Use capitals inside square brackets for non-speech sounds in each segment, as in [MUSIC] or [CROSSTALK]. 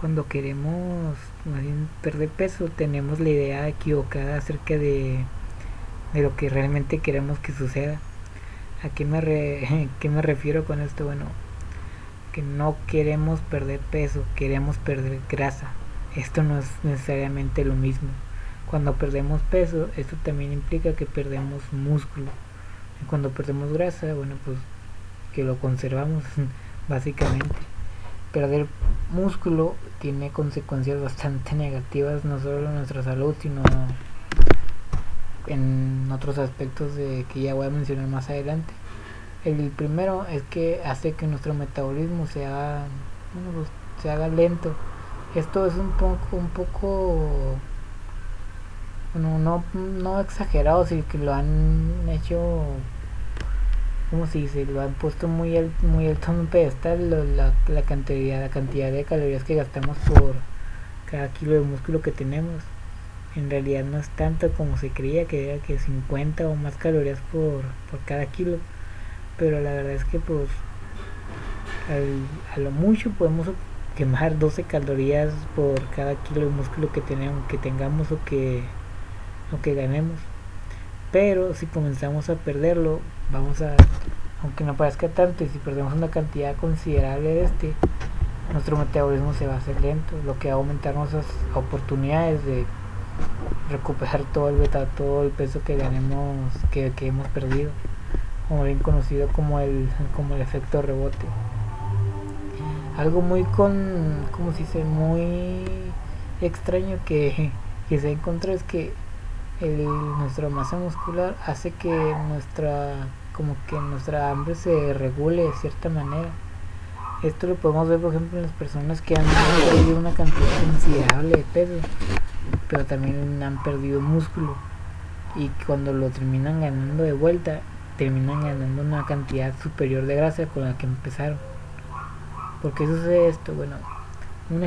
cuando queremos perder peso tenemos la idea equivocada acerca de, de lo que realmente queremos que suceda. ¿A qué me, [LAUGHS] qué me refiero con esto? Bueno, que no queremos perder peso, queremos perder grasa. Esto no es necesariamente lo mismo. Cuando perdemos peso, esto también implica que perdemos músculo. Y cuando perdemos grasa, bueno, pues que lo conservamos [LAUGHS] básicamente. Perder músculo tiene consecuencias bastante negativas, no solo en nuestra salud, sino en otros aspectos de que ya voy a mencionar más adelante. El primero es que hace que nuestro metabolismo se haga, pues, se haga lento. Esto es un poco, un poco, bueno, no, no exagerado, sino que lo han hecho, como si se lo han puesto muy, muy alto en un pedestal la, cantidad, la cantidad de calorías que gastamos por cada kilo de músculo que tenemos. En realidad no es tanto como se creía que era que 50 o más calorías por, cada kilo pero la verdad es que pues a lo mucho podemos quemar 12 calorías por cada kilo de músculo que tenemos que tengamos o que ganemos pero si comenzamos a perderlo vamos a aunque no parezca tanto y si perdemos una cantidad considerable de este nuestro metabolismo se va a hacer lento lo que va a aumentar nuestras oportunidades de recuperar todo el beta todo el peso que ganemos que, que hemos perdido como bien conocido como el, como el efecto rebote. Algo muy con, como si se muy extraño que, que se encontró es que el, nuestra masa muscular hace que nuestra como que nuestra hambre se regule de cierta manera. Esto lo podemos ver por ejemplo en las personas que han perdido una cantidad considerable de peso, pero también han perdido músculo y cuando lo terminan ganando de vuelta terminan ganando una cantidad superior de grasa con la que empezaron. ¿Por qué sucede esto? Bueno, un,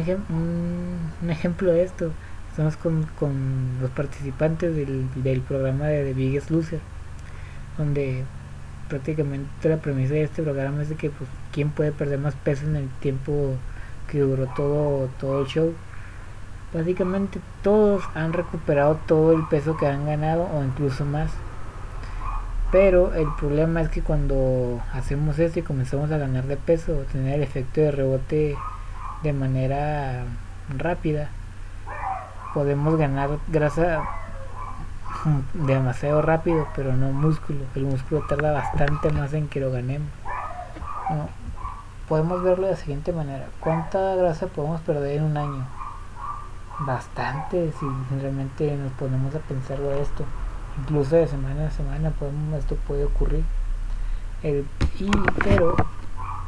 un, ejemplo de esto estamos con, con los participantes del, del, programa de The Biggest Loser, donde prácticamente la premisa de este programa es de que pues quién puede perder más peso en el tiempo que duró todo, todo el show. Básicamente todos han recuperado todo el peso que han ganado o incluso más. Pero el problema es que cuando hacemos esto y comenzamos a ganar de peso, tener el efecto de rebote de manera rápida, podemos ganar grasa demasiado rápido, pero no músculo. El músculo tarda bastante más en que lo ganemos. podemos verlo de la siguiente manera. ¿Cuánta grasa podemos perder en un año? Bastante, si realmente nos ponemos a pensarlo esto incluso de semana a semana podemos, esto puede ocurrir el, y, pero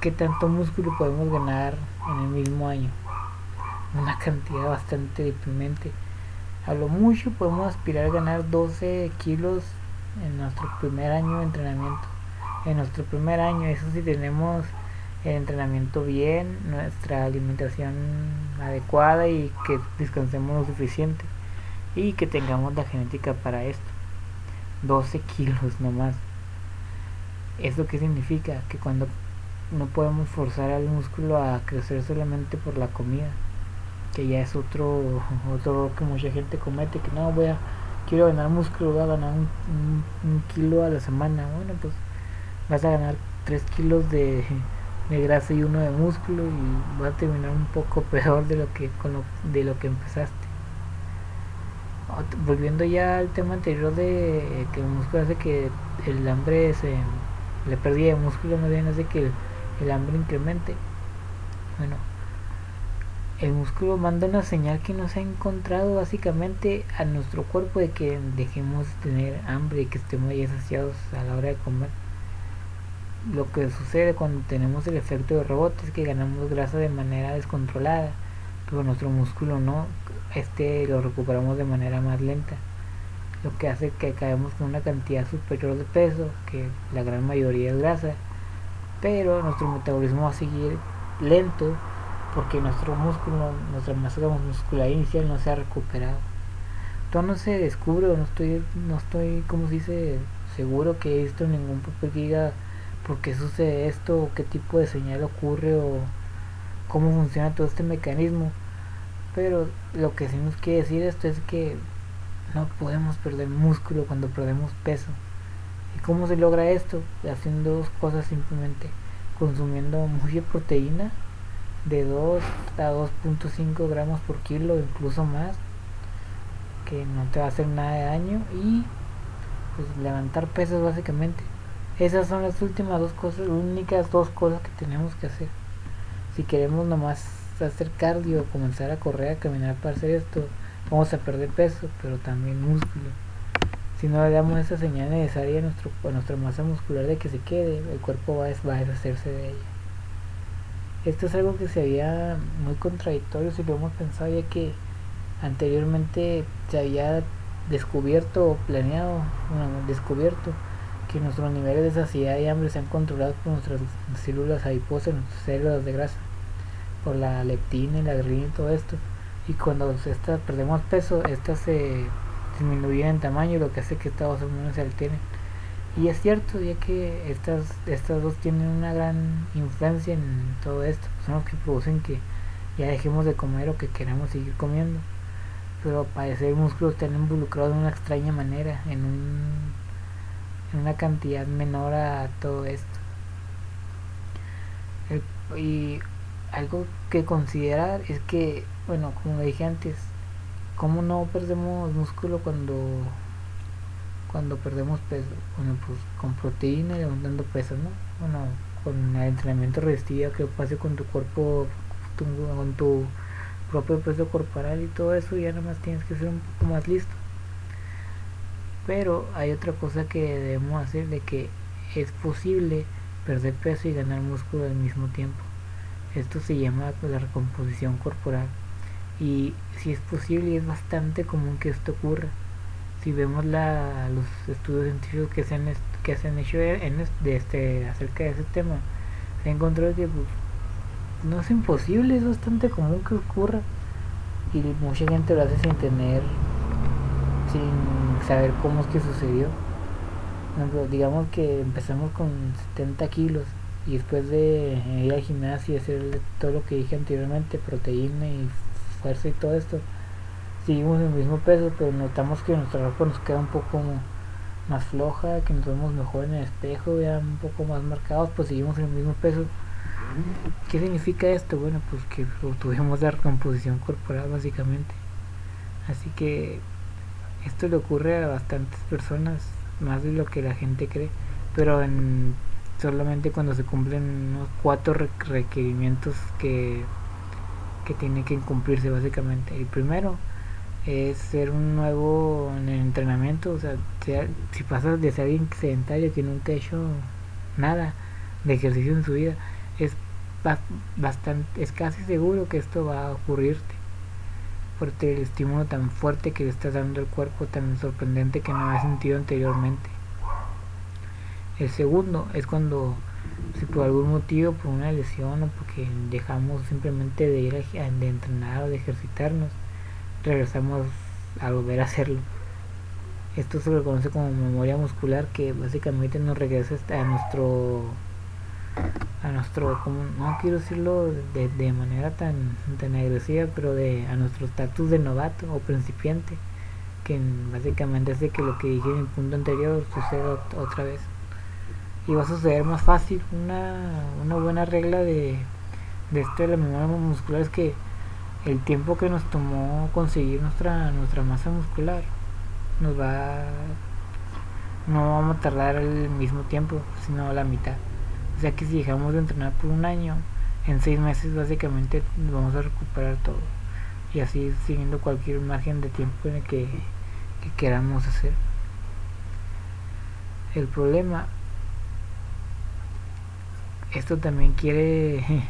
qué tanto músculo podemos ganar en el mismo año una cantidad bastante deprimente a lo mucho podemos aspirar a ganar 12 kilos en nuestro primer año de entrenamiento en nuestro primer año eso si tenemos el entrenamiento bien nuestra alimentación adecuada y que descansemos lo suficiente y que tengamos la genética para esto 12 kilos nomás. ¿Eso qué significa? Que cuando no podemos forzar al músculo a crecer solamente por la comida, que ya es otro otro que mucha gente comete, que no voy a quiero ganar músculo, voy a ganar un, kilo a la semana. Bueno, pues vas a ganar 3 kilos de, de, grasa y uno de músculo y vas a terminar un poco [LAUGHS] peor de lo que con lo, de lo que empezaste volviendo ya al tema anterior de que el músculo hace que el hambre se le pérdida de músculo no bien hace que el, hambre incremente bueno el músculo manda una señal que nos ha encontrado básicamente a nuestro cuerpo de que dejemos de tener hambre y que estemos ya saciados a la hora de comer. Lo que sucede cuando tenemos el efecto de rebote es que ganamos grasa de manera descontrolada pero nuestro músculo no este lo recuperamos de manera más lenta lo que hace que caemos con una cantidad superior de peso que la gran mayoría es grasa pero nuestro metabolismo va a seguir lento porque nuestro músculo nuestra masa muscular inicial no se ha recuperado todo no se descubre no estoy no estoy como dice seguro que esto ningún papel diga por qué sucede esto o qué tipo de señal ocurre o cómo funciona todo este mecanismo Pero lo que sí nos quiere decir esto es que no podemos perder músculo cuando perdemos peso. ¿Y cómo se logra esto? Haciendo dos cosas simplemente. Consumiendo mucha proteína de 2 a 2.5 gramos por kilo, incluso más, que no te va a hacer nada de daño. Y pues levantar pesos básicamente. Esas son las últimas dos cosas, únicas dos cosas que tenemos que hacer. Si queremos nomás hacer cardio, comenzar a correr, a caminar para hacer esto, vamos a perder peso, pero también músculo. Si no le damos esa señal necesaria a, nuestro, a nuestra masa muscular de que se quede, el cuerpo va, a deshacerse de ella. Esto es algo que se había muy contradictorio si lo hemos pensado, ya que anteriormente se había descubierto o planeado, descubierto que nuestros niveles de saciedad y hambre sean controlados por nuestras células adiposas, nuestras células de grasa, por la leptina y la grelina y todo esto. Y cuando estas perdemos peso, estas se disminuyen en tamaño, lo que hace que estas hormonas se alteren. Y es cierto, ya que estas, estas dos tienen una gran influencia en todo esto, son los que producen que ya dejemos de comer o que queramos seguir comiendo. Pero parecer músculos están involucrados de una extraña manera, en un una cantidad menor a todo esto. y algo que considerar es que, bueno, como dije antes, ¿cómo no perdemos músculo cuando cuando perdemos peso? Bueno, pues con proteína y levantando peso, ¿no? Bueno, con el entrenamiento resistivo que pase con tu cuerpo, con tu propio peso corporal y todo eso, ya nada más tienes que ser un poco más listo. Pero hay otra cosa que debemos hacer de que es posible perder peso y ganar músculo al mismo tiempo. Esto se llama la recomposición corporal. Y si es posible, es bastante común que esto ocurra. Si vemos la, los estudios científicos que se han, hecho este, acerca de ese tema, se ha encontrado que pues, no es imposible, es bastante común que ocurra. Y mucha gente lo hace sin tener sin saber cómo es que sucedió. digamos que empezamos con 70 kilos y después de ir al gimnasio y hacer todo lo que dije anteriormente, proteína y fuerza y todo esto, seguimos en el mismo peso, pero notamos que nuestra ropa nos queda un poco más floja, que nos vemos mejor en el espejo, ya un poco más marcados, pues seguimos en el mismo peso. ¿Qué significa esto? Bueno, pues que [LAUGHS] tuvimos la recomposición corporal básicamente. Así que esto le ocurre a bastantes personas, más de lo que la gente cree, pero en, solamente cuando se cumplen unos cuatro requerimientos que, que tienen que cumplirse básicamente. El primero es ser un nuevo en el entrenamiento, o sea, si pasas de ser alguien sedentario que nunca ha hecho nada de ejercicio en su vida, es bastante, es casi seguro que esto va a ocurrirte fuerte el estímulo tan fuerte que le estás dando al cuerpo, tan sorprendente que no había sentido anteriormente. El segundo es cuando, si por algún motivo, por una lesión o porque dejamos simplemente de ir a, de entrenar o de ejercitarnos, regresamos a volver a hacerlo. Esto se lo conoce como memoria muscular que básicamente nos regresa a nuestro a nuestro, como, no quiero decirlo de, de manera tan, tan agresiva, pero de a nuestro estatus de novato o principiante, que básicamente hace que lo que dije en el punto anterior suceda otra vez. Y va a suceder más fácil. Una, una buena regla de, de esto de la memoria muscular es que el tiempo que nos tomó conseguir nuestra, nuestra masa muscular nos va no vamos a tardar el mismo tiempo, sino la mitad. O sea que si dejamos de entrenar por un año, en seis meses básicamente vamos a recuperar todo. Y así siguiendo cualquier margen de tiempo en el que, queramos hacer. El problema, esto también quiere, [LAUGHS]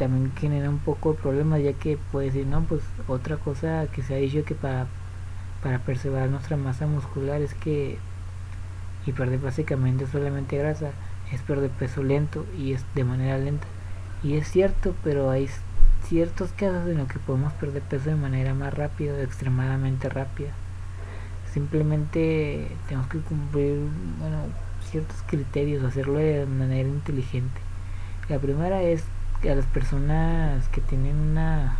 también genera un poco de problema ya que puede decir, no, pues otra cosa que se ha dicho que para, para preservar nuestra masa muscular es que, y perder básicamente solamente grasa, es perder peso lento y es de manera lenta. Y es cierto, pero hay ciertos casos en los que podemos perder peso de manera más rápida, extremadamente rápida. Simplemente tenemos que cumplir bueno, ciertos criterios, hacerlo de manera inteligente. La primera es a las personas que tienen una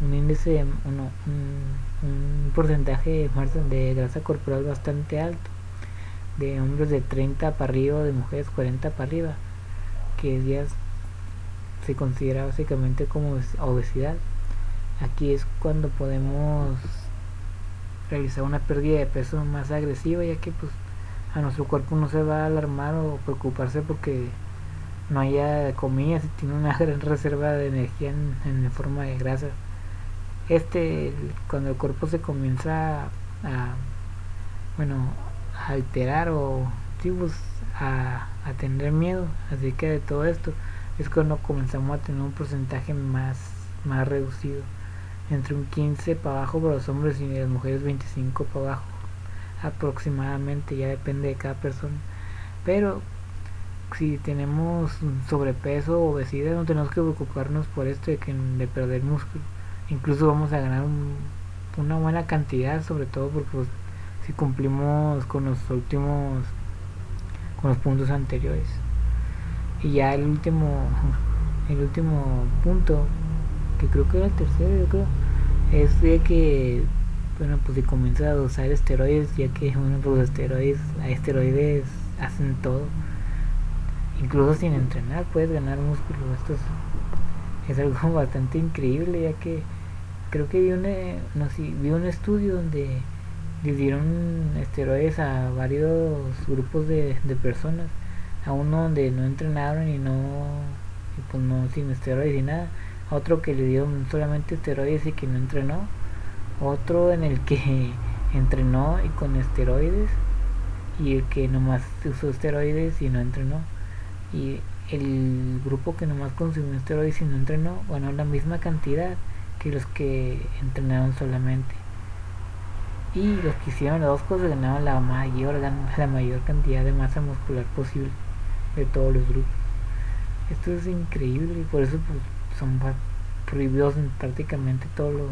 un índice, uno, un, porcentaje de grasa corporal bastante alto, de hombres de 30 para arriba, de mujeres 40 para arriba, que ya se considera básicamente como obesidad. Aquí es cuando podemos realizar una pérdida de peso más agresiva, ya que pues a nuestro cuerpo no se va a alarmar o preocuparse porque no haya comida si tiene una [LAUGHS] gran reserva de energía en, forma de grasa. Este, cuando el cuerpo se comienza a, bueno, a alterar o pues, a, a tener miedo así que de todo esto es cuando comenzamos a tener un porcentaje más, más reducido entre un 15 para abajo para los hombres y las mujeres 25 para abajo aproximadamente ya depende de cada persona pero si tenemos sobrepeso o obesidad no tenemos que preocuparnos por esto de que de perder músculo. Incluso vamos a ganar una buena cantidad sobre todo porque pues, si cumplimos con los últimos con los puntos anteriores. Y ya el último [LAUGHS] el último punto que creo que era el tercero yo creo es de que bueno pues si comienza a usar esteroides ya que bueno pues los esteroides esteroides hacen todo incluso sin entrenar puedes ganar músculo. Esto es, algo [LAUGHS] bastante increíble ya que creo que vi un, no, vi un estudio donde le dieron esteroides a varios grupos de, de personas. A uno donde no entrenaron y no y pues no sin esteroides y nada. Otro que le dio solamente esteroides y que no entrenó. Otro en el que [LAUGHS] entrenó y con esteroides. Y el que nomás usó esteroides y no entrenó y el grupo que nomás consumió esteroides y no entrenó ganó la misma cantidad que los que entrenaron solamente. Y los que hicieron las dos cosas ganaron la mayor la mayor cantidad de masa muscular posible de todos los grupos. Esto es increíble y por eso pues, son prohibidos en prácticamente todos los,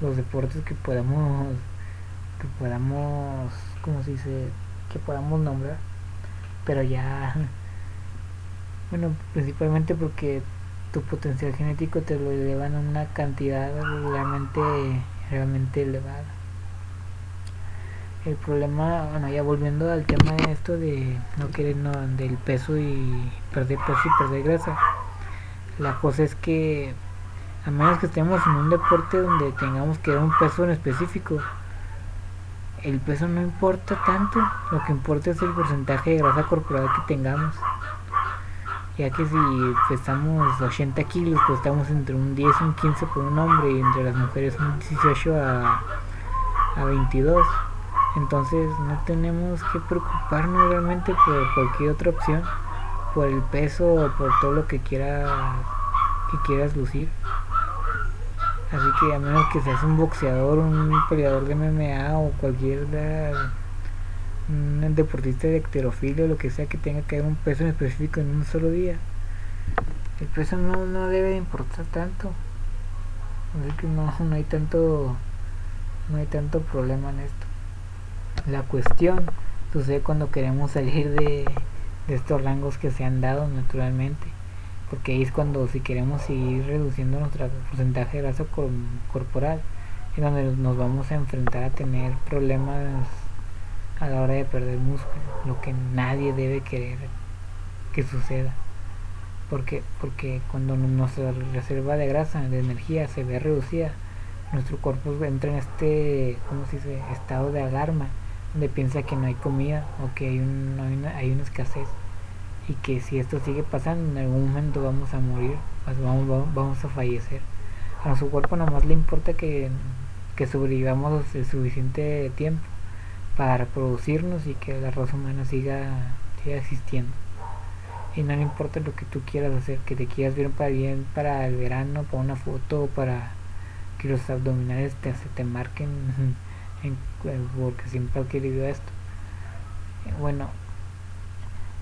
los deportes que podamos que podamos como se dice que podamos nombrar. Pero ya bueno principalmente porque tu potencial genético te lo elevan a una cantidad realmente realmente elevada el problema bueno ya volviendo al tema de esto de no querer no, del peso y perder peso y perder grasa la cosa es que a menos que estemos en un deporte donde tengamos que dar un peso en específico, el peso no importa tanto, lo que importa es el porcentaje de grasa corporal que tengamos. Ya que si pesamos 80 kilos, pues estamos entre un 10 y un 15 por un hombre y entre las mujeres un 18 a, a 22. Entonces no tenemos que preocuparnos realmente por cualquier otra opción por el peso o por todo lo que quieras que quieras lucir así que a menos que seas un boxeador un peleador de MMA o cualquier un deportista de o lo que sea que tenga que haber un peso en específico en un solo día. El peso no, no debe de importar tanto. Así que no, no hay tanto no hay tanto problema en esto. La cuestión sucede cuando queremos salir de de estos rangos que se han dado naturalmente porque ahí es cuando si queremos seguir reduciendo nuestro porcentaje de grasa corporal es donde nos vamos a enfrentar a tener problemas a la hora de perder músculo lo que nadie debe querer que suceda porque porque cuando nuestra reserva de grasa de energía se ve reducida nuestro cuerpo entra en este ¿cómo se dice? estado de alarma donde piensa que no hay comida o que hay, un, hay, una, hay una escasez y que si esto sigue pasando en algún momento vamos a morir, pues vamos, vamos a fallecer. A su cuerpo nomás le importa que, que sobrevivamos el suficiente tiempo para reproducirnos y que la raza humana siga, siga existiendo. Y no le importa lo que tú quieras hacer, que te quieras ver para bien para el verano, para una foto, para que los abdominales te, se te marquen [LAUGHS] porque siempre has querido esto. Eh, bueno,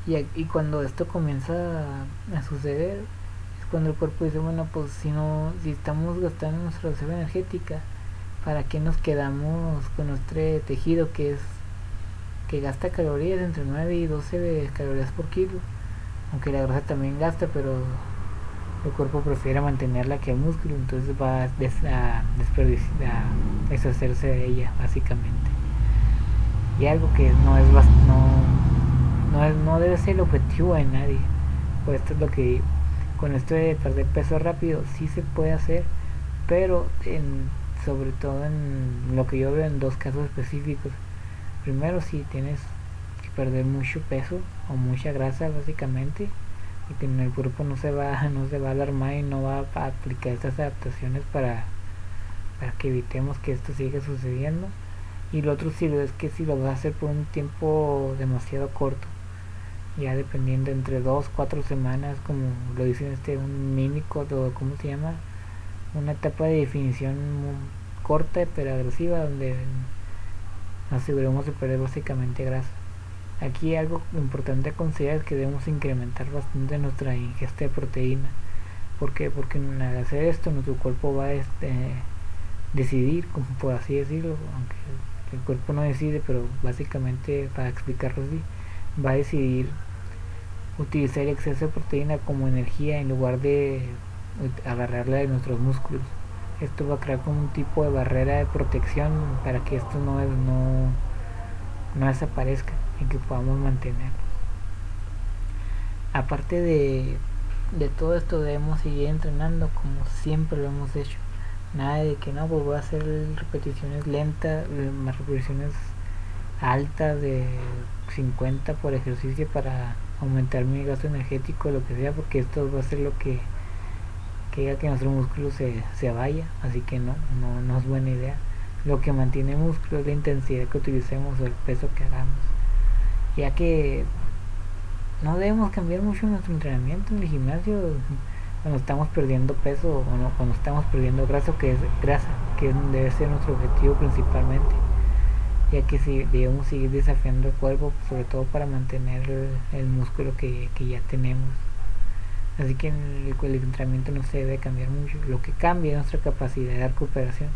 y, y cuando esto comienza a, suceder, es cuando el cuerpo dice, bueno, pues si no, si estamos gastando nuestra reserva energética, ¿para qué nos quedamos con nuestro tejido que es que gasta calorías entre 9 y 12 calorías por kilo? Aunque la grasa también gasta, pero el cuerpo prefiere mantenerla que el músculo, entonces va a, des a, deshacerse de ella, básicamente. Y algo que no es no, no, es, no debe ser el objetivo de nadie. Pues esto es lo que Con esto de perder peso rápido, sí se puede hacer, pero en, sobre todo en lo que yo veo en dos casos específicos. Primero, si tienes que perder mucho peso o mucha grasa, básicamente y el cuerpo no se va [LAUGHS] no se va a alarmar y no va a aplicar estas adaptaciones para, para que evitemos que esto siga sucediendo y lo otro sí es que si lo vas a hacer por un tiempo demasiado corto ya dependiendo entre dos cuatro semanas como lo dicen este un mini o cómo se llama una etapa de definición corta pero agresiva donde aseguremos de perder básicamente grasa Aquí algo importante a considerar es que debemos incrementar bastante nuestra ingesta de proteína. ¿Por qué? Porque al hacer esto nuestro cuerpo va a este, decidir, como por así decirlo, aunque el cuerpo no decide, pero básicamente para explicarlo así, va a decidir utilizar el exceso de proteína como energía en lugar de agarrarla de nuestros músculos. Esto va a crear como un tipo de barrera de protección para que esto no, no, no desaparezca y que podamos mantener. Aparte de, de todo esto debemos seguir entrenando como siempre lo hemos hecho. Nada de que no, pues voy a hacer repeticiones lentas, eh, más repeticiones altas de 50 por ejercicio para aumentar mi gasto energético, lo que sea, porque esto va a ser lo que que haga que nuestro músculo se, se vaya, así que no, no, no es buena idea. Lo que mantiene músculo es la intensidad que utilicemos o el peso que hagamos ya que no debemos cambiar mucho nuestro entrenamiento en el gimnasio cuando estamos perdiendo peso o cuando estamos perdiendo grasa que es grasa que debe ser nuestro objetivo principalmente ya que si debemos seguir desafiando el cuerpo sobre todo para mantener el, músculo que, ya tenemos así que el, el entrenamiento no se debe cambiar mucho lo que cambia es nuestra capacidad de recuperación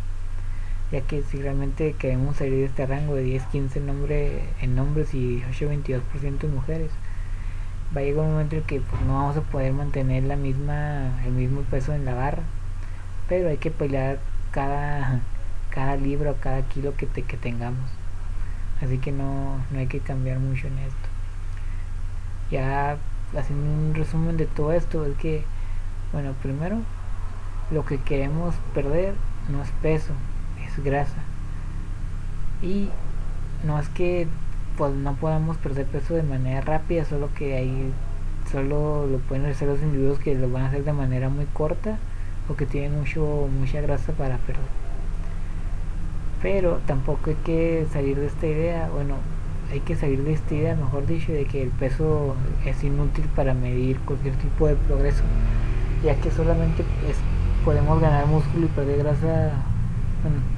ya que si realmente queremos salir de este rango de 10-15 nombre, en hombres y 18-22% en mujeres, va a llegar un momento en que pues, no vamos a poder mantener la misma, el mismo peso en la barra, pero hay que pelear cada, cada libro, cada kilo que, te, que tengamos. Así que no, no hay que cambiar mucho en esto. Ya haciendo un resumen de todo esto es que, bueno, primero, lo que queremos perder no es peso, grasa. Y no es que pues no podamos perder peso de manera rápida, solo que ahí solo lo pueden hacer los individuos que lo van a hacer de manera muy corta o que tienen mucho mucha grasa para perder. Pero tampoco hay que salir de esta idea, bueno, hay que salir de esta idea, mejor dicho, de que el peso es inútil para medir cualquier tipo de progreso, ya que solamente podemos ganar músculo y perder grasa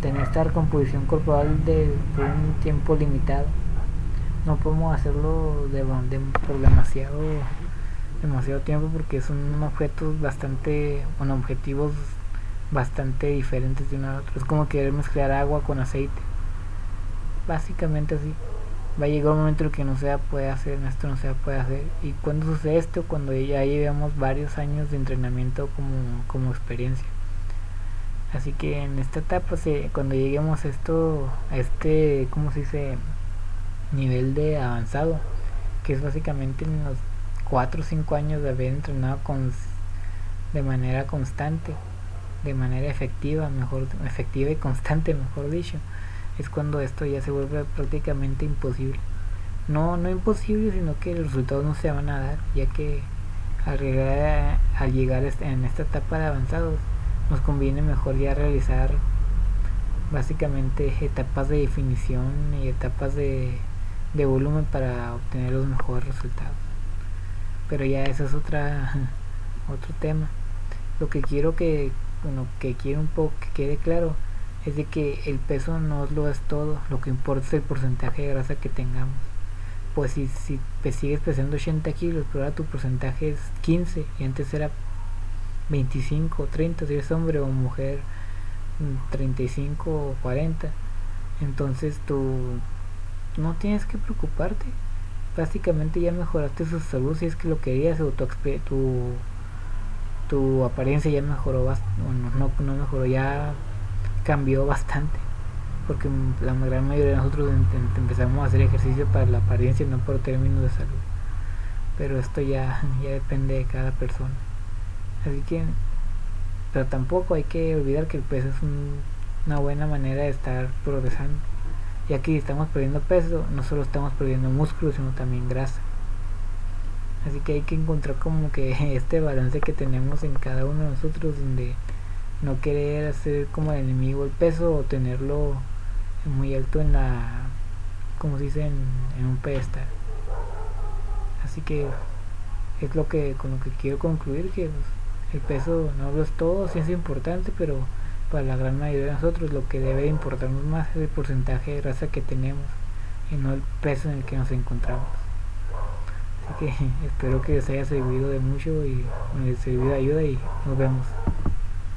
tener esta composición corporal de, un tiempo limitado. No podemos hacerlo de, por demasiado demasiado tiempo porque son objetos bastante bueno objetivos bastante diferentes de uno a otro. Es como querer mezclar agua con aceite. Básicamente así va a llegar un momento en que no se puede hacer esto no se puede hacer. Y cuando sucede esto cuando ya llevamos varios años de entrenamiento como, como experiencia. Así que en esta etapa, cuando lleguemos a esto, a este, ¿cómo se dice? Nivel de avanzado, que es básicamente en los 4 o 5 años de haber entrenado con, de manera constante, de manera efectiva, mejor, efectiva y constante, mejor dicho, es cuando esto ya se vuelve prácticamente imposible. No, no imposible, sino que los resultados no se van a dar, ya que al llegar, al llegar en esta etapa de avanzados, nos conviene mejor ya realizar básicamente etapas de definición y etapas de, de volumen para obtener los mejores resultados pero ya eso es otra [LAUGHS] otro tema lo que quiero que bueno que quiero un poco que quede claro es de que el peso no lo es todo lo que importa es el porcentaje de grasa que tengamos. Pues si, si sigues pesando 80 kilos pero ahora tu porcentaje es 15 y antes era 25 o 30 si eres hombre o mujer 35 mm, o 40 entonces tú no tienes que preocuparte. Básicamente ya mejoraste su salud si es que lo querías o tu, tu tu apariencia ya mejoró bueno, no, no mejoró ya cambió bastante porque la gran mayoría de nosotros empezamos a hacer ejercicio para la apariencia no por términos de salud. Pero esto ya, ya depende de cada persona. Así que pero tampoco hay que olvidar que el peso es una buena manera de estar progresando. Ya que estamos perdiendo peso no solo estamos perdiendo músculo sino también grasa. Así que hay que encontrar como que [LAUGHS] este balance que tenemos en cada uno de nosotros donde no querer hacer como el enemigo el peso o tenerlo muy alto en la como se dice en, un pedestal. Así que es lo que con lo que quiero concluir que pues, el peso no lo es todo sí es importante pero para la gran mayoría de nosotros lo que debe importarnos más es el porcentaje de grasa que tenemos y no el peso en el que nos encontramos. Así que [LAUGHS] espero que les haya servido de mucho y les servido de ayuda y nos vemos